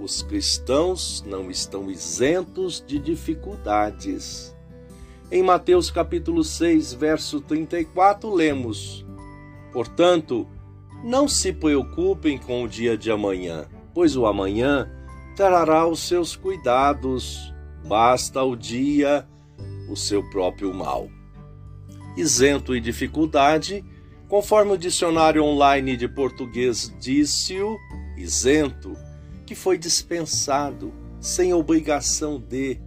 os cristãos não estão isentos de dificuldades. Em Mateus capítulo 6, verso 34, lemos: Portanto, não se preocupem com o dia de amanhã, pois o amanhã trará os seus cuidados, basta o dia o seu próprio mal. Isento e dificuldade, conforme o dicionário online de português disse-o, isento que foi dispensado, sem obrigação de,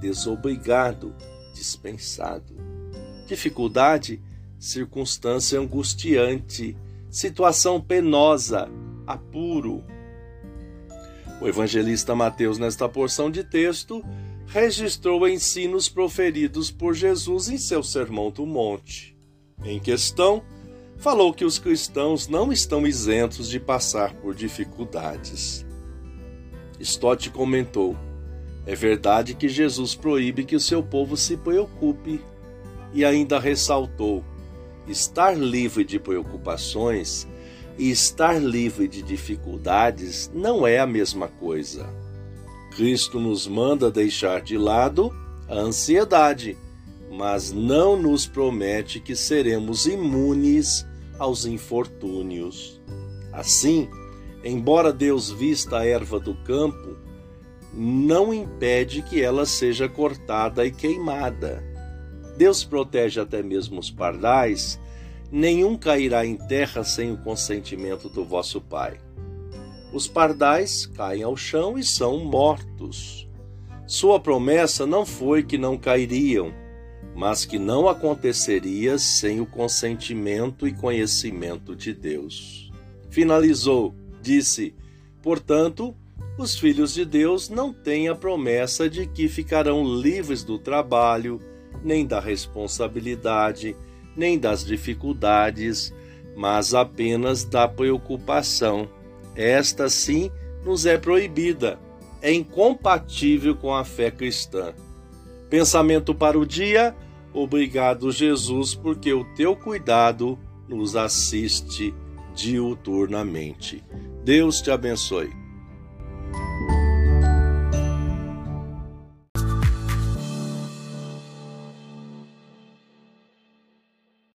desobrigado, dispensado. Dificuldade, circunstância angustiante, situação penosa, apuro. O evangelista Mateus, nesta porção de texto, registrou ensinos proferidos por Jesus em seu Sermão do Monte. Em questão, falou que os cristãos não estão isentos de passar por dificuldades. Stott comentou: É verdade que Jesus proíbe que o seu povo se preocupe. E ainda ressaltou: estar livre de preocupações e estar livre de dificuldades não é a mesma coisa. Cristo nos manda deixar de lado a ansiedade, mas não nos promete que seremos imunes aos infortúnios. Assim, embora Deus vista a erva do campo, não impede que ela seja cortada e queimada. Deus protege até mesmo os pardais, nenhum cairá em terra sem o consentimento do vosso Pai. Os pardais caem ao chão e são mortos. Sua promessa não foi que não cairiam, mas que não aconteceria sem o consentimento e conhecimento de Deus. Finalizou Disse: Portanto, os filhos de Deus não têm a promessa de que ficarão livres do trabalho, nem da responsabilidade, nem das dificuldades, mas apenas da preocupação. Esta sim nos é proibida, é incompatível com a fé cristã. Pensamento para o dia: Obrigado, Jesus, porque o teu cuidado nos assiste diuturnamente. Deus te abençoe.